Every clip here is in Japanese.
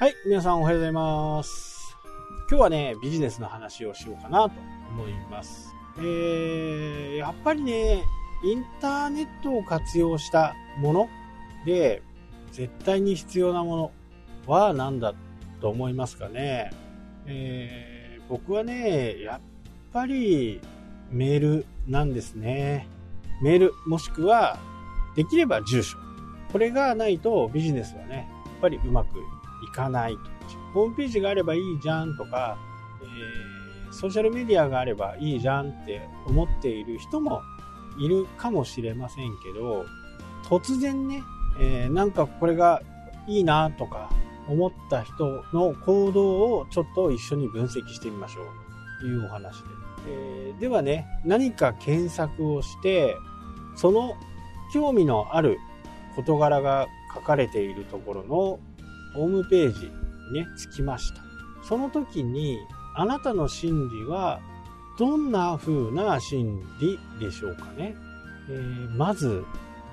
はい、皆さんおはようございます。今日はね、ビジネスの話をしようかなと思います。えー、やっぱりね、インターネットを活用したもので、絶対に必要なものは何だと思いますかね。えー、僕はね、やっぱりメールなんですね。メール、もしくは、できれば住所。これがないとビジネスはね、やっぱりうまくいかない。ホームページがあればいいじゃんとか、えー、ソーシャルメディアがあればいいじゃんって思っている人もいるかもしれませんけど、突然ね、えー、なんかこれがいいなとか思った人の行動をちょっと一緒に分析してみましょうというお話で。えー、ではね、何か検索をして、その興味のある事柄が書かれているところのホームページにね、着きました。その時に、あなたの心理はどんな風な心理でしょうかね。えー、まず、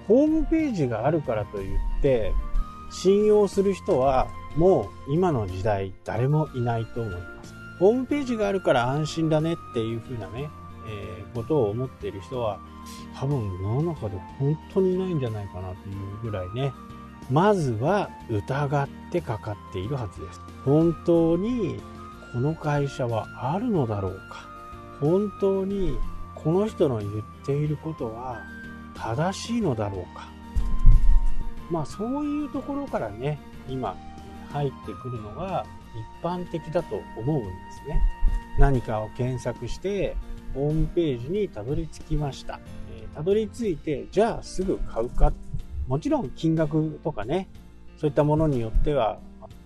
ホームページがあるからといって、信用する人はもう今の時代誰もいないと思います。ホームページがあるから安心だねっていう風なね、えー、ことを思っている人は多分世の中で本当にいないんじゃないかなというぐらいね、まずは疑ってかかっているはずです。本当にこの会社はあるのだろうか本当にこの人の言っていることは正しいのだろうかまあそういうところからね、今入ってくるのが一般的だと思うんですね。何かを検索してホームページにたどり着きました。たどり着いて、じゃあすぐ買うか。もちろん金額とかね、そういったものによっては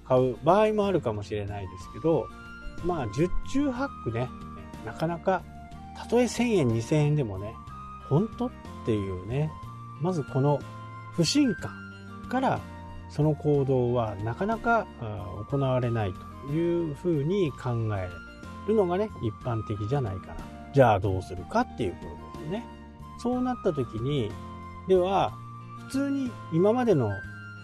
買う場合もあるかもしれないですけど、まあ十中八九ね、なかなか、たとえ1000円2000円でもね、本当っていうね、まずこの不信感からその行動はなかなか行われないというふうに考えるのがね、一般的じゃないかな。じゃあどうするかっていうことですね。そうなった時に、では、普通に今までの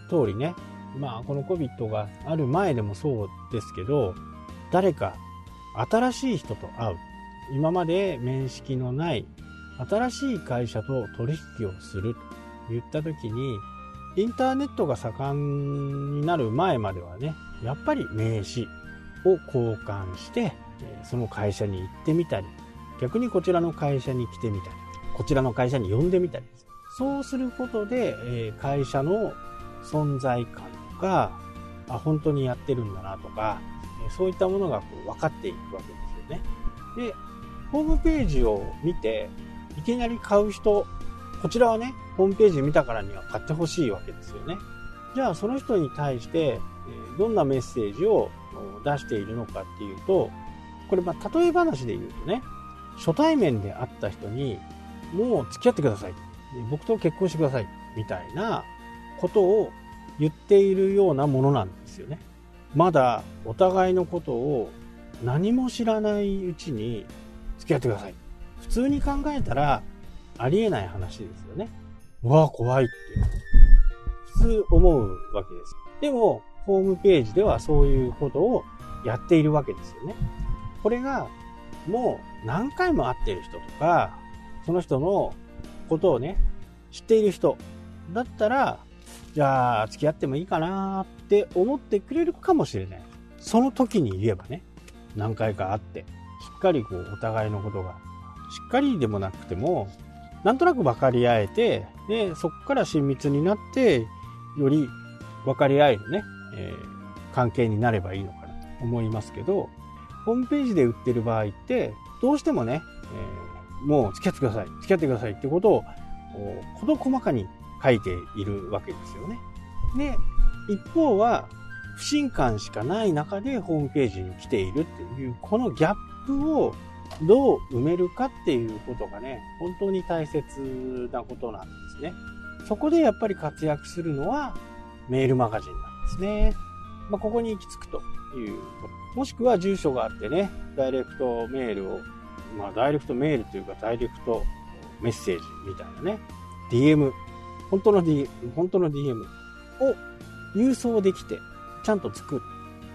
通りね、まあこの COVID がある前でもそうですけど、誰か新しい人と会う。今まで面識のない新しい会社と取引をすると言った時に、インターネットが盛んになる前まではね、やっぱり名刺を交換して、その会社に行ってみたり、逆にこちらの会社に来てみたり、こちらの会社に呼んでみたり、そうすることで、え会社の存在感とか、あ、本当にやってるんだなとか、そういったものがこう分かっていくわけですよね。で、ホームページを見て、いきなり買う人、こちらはね、ホームページ見たからには買ってほしいわけですよね。じゃあその人に対して、どんなメッセージを出しているのかっていうと、これまあ例え話で言うとね、初対面で会った人に、もう付き合ってください。僕と結婚してください。みたいなことを言っているようなものなんですよね。まだお互いのことを何も知らないうちに付き合ってください。普通に考えたらありえない話ですよね。うわ怖いって普通思うわけです。でも、ホームページではそういうことをやっているわけですよね。これがもう何回も会ってる人とか、その人のことをね、知っている人だったら、じゃあ付き合ってもいいかなって思ってくれるかもしれない。その時に言えばね、何回か会って、しっかりこうお互いのことが、しっかりでもなくても、なんとなく分かり合えて、で、そこから親密になって、より分かり合えるね、えー、関係になればいいのかなと思いますけど、ホームページで売ってる場合って、どうしてもね、えー、もう付き合ってください、付き合ってくださいってことを、事細かに書いているわけですよね。で、一方は、不信感しかない中でホームページに来ているっていう、このギャップをどう埋めるかっていうことがね、本当に大切なことなんですね。そこでやっぱり活躍するのはメールマガジンなんですね。まあ、ここに行き着くということ。もしくは住所があってね、ダイレクトメールを、まあダイレクトメールというかダイレクトメッセージみたいなね、DM、本当の DM、本当の DM を郵送できて、ちゃんと作る。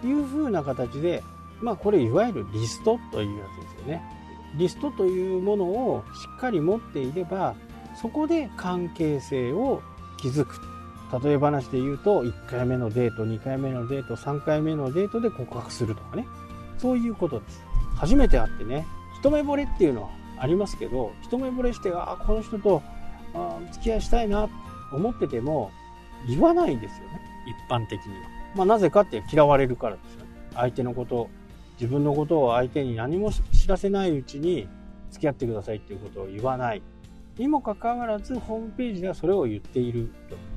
いう風な形で、まあこれいわゆるリストというやつですよね。リストというものをしっかり持っていれば、そこで関係性を築く。例え話で言うと、1回目のデート、2回目のデート、3回目のデートで告白するとかね。そういうことです。初めて会ってね、一目惚れっていうのはありますけど、一目惚れして、あ、この人とあ付き合いしたいなと思ってても、言わないんですよね。一般的には。まあなぜかって嫌われるからですよね。相手のこと、自分のことを相手に何も知らせないうちに付き合ってくださいっていうことを言わない。にもかかわらずホームページではそれを言っている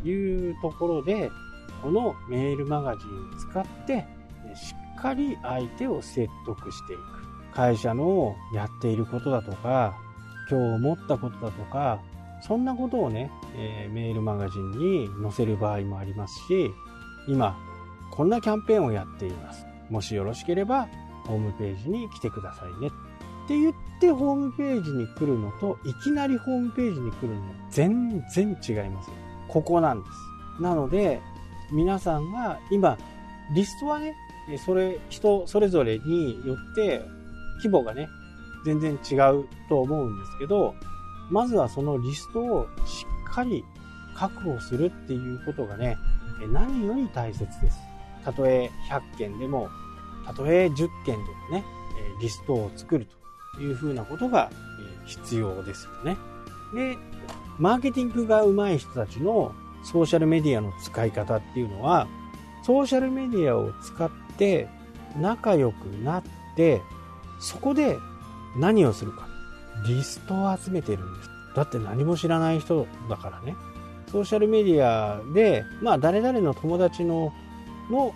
というところで、このメールマガジンを使ってしっかり相手を説得していく。会社のやっていることだとか、今日思ったことだとか、そんなことをね、えー、メールマガジンに載せる場合もありますし、今、こんなキャンペーンをやっています。もしよろしければ、ホームページに来てくださいね。って言ってホームページに来るのと、いきなりホームページに来るの全然違います。ここなんです。なので、皆さんが今、リストはね、それ、人それぞれによって規模がね、全然違うと思うんですけど、まずはそのリストをしっかり確保するっていうことがね、何より大切です。たとえ100件でも、たとえ10件でもね、リストを作るというふうなことが必要ですよね。で、マーケティングが上手い人たちのソーシャルメディアの使い方っていうのは、ソーシャルメディアを使って仲良くなって、そこで何をするか。リストを集めてるんです。だって何も知らない人だからね。ソーシャルメディアで、まあ誰々の友達の、の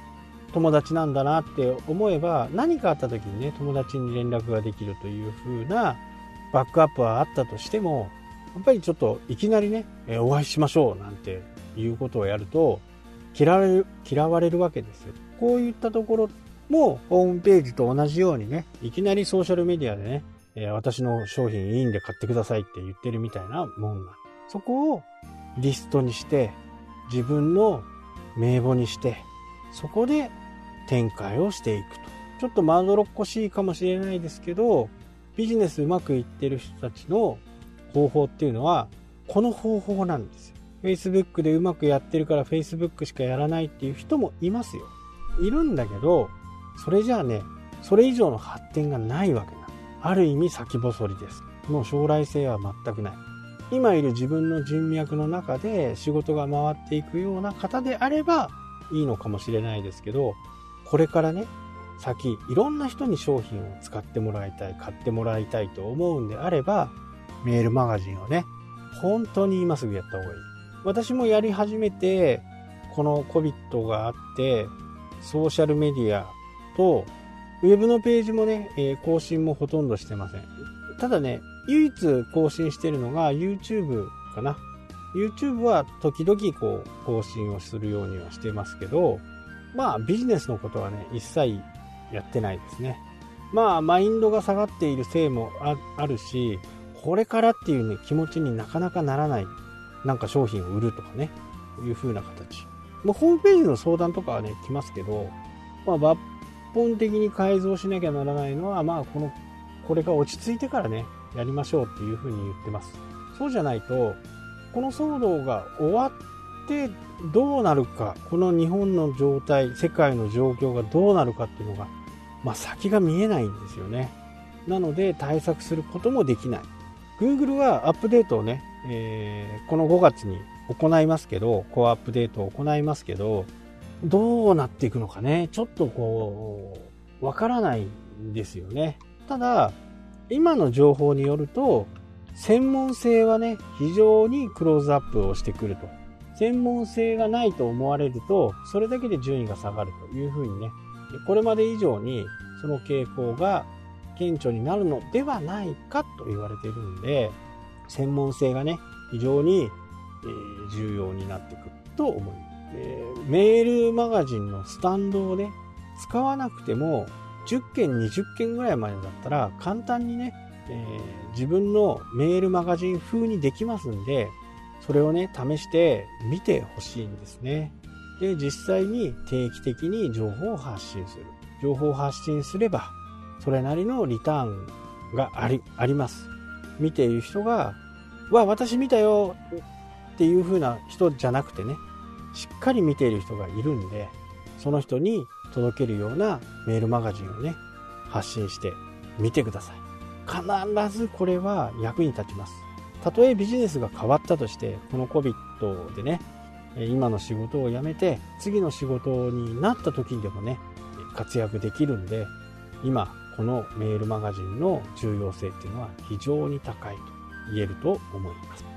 友達なんだなって思えば、何かあった時にね、友達に連絡ができるという風なバックアップはあったとしても、やっぱりちょっといきなりね、お会いしましょうなんていうことをやると、嫌われる、嫌われるわけですよ。こういったところもうホームページと同じようにね、いきなりソーシャルメディアでね、え私の商品いいんで買ってくださいって言ってるみたいなもんなそこをリストにして、自分の名簿にして、そこで展開をしていくと。ちょっとまどろっこしいかもしれないですけど、ビジネスうまくいってる人たちの方法っていうのは、この方法なんですよ。Facebook でうまくやってるから Facebook しかやらないっていう人もいますよ。いるんだけど、それじゃあね、それ以上の発展がないわけなある意味先細りです。もう将来性は全くない。今いる自分の人脈の中で仕事が回っていくような方であればいいのかもしれないですけど、これからね、先いろんな人に商品を使ってもらいたい、買ってもらいたいと思うんであれば、メールマガジンをね、本当に今すぐやった方がいい。私もやり始めて、この COVID があって、ソーシャルメディアと、ウェブのページもね、えー、更新もほとんどしてません。ただね、唯一更新してるのが YouTube かな。YouTube は時々こう更新をするようにはしてますけど、まあビジネスのことはね、一切やってないですね。まあマインドが下がっているせいもあるし、これからっていうね、気持ちになかなかならない。なんか商品を売るとかね、いう風な形。まあ、ホームページの相談とかはね、来ますけど、まあ、抜本的に改造しなきゃならないのは、まあ、この、これが落ち着いてからね、やりましょうっていうふうに言ってます。そうじゃないと、この騒動が終わってどうなるか、この日本の状態、世界の状況がどうなるかっていうのが、まあ、先が見えないんですよね。なので対策することもできない。Google はアップデートをね、えー、この5月に行いますけど、コアアップデートを行いますけど、どうなっていくのかね、ちょっとこう、わからないんですよね。ただ、今の情報によると、専門性はね、非常にクローズアップをしてくると。専門性がないと思われると、それだけで順位が下がるというふうにね、これまで以上にその傾向が顕著になるのではないかと言われているんで、専門性がね、非常に重要になってくると思います。え、メールマガジンのスタンドをね、使わなくても、10件、20件ぐらいまでだったら、簡単にね、えー、自分のメールマガジン風にできますんで、それをね、試して見てほしいんですね。で、実際に定期的に情報を発信する。情報を発信すれば、それなりのリターンがありあります。見ている人が、わ、私見たよっていう風な人じゃなくてね、しっかり見ている人がいるんで、その人に届けるようなメールマガジンをね、発信してみてください。必ずこれは役に立ちます。たとえビジネスが変わったとして、この COVID でね、今の仕事を辞めて、次の仕事になった時にでもね、活躍できるんで、今、このメールマガジンの重要性っていうのは非常に高いと言えると思います。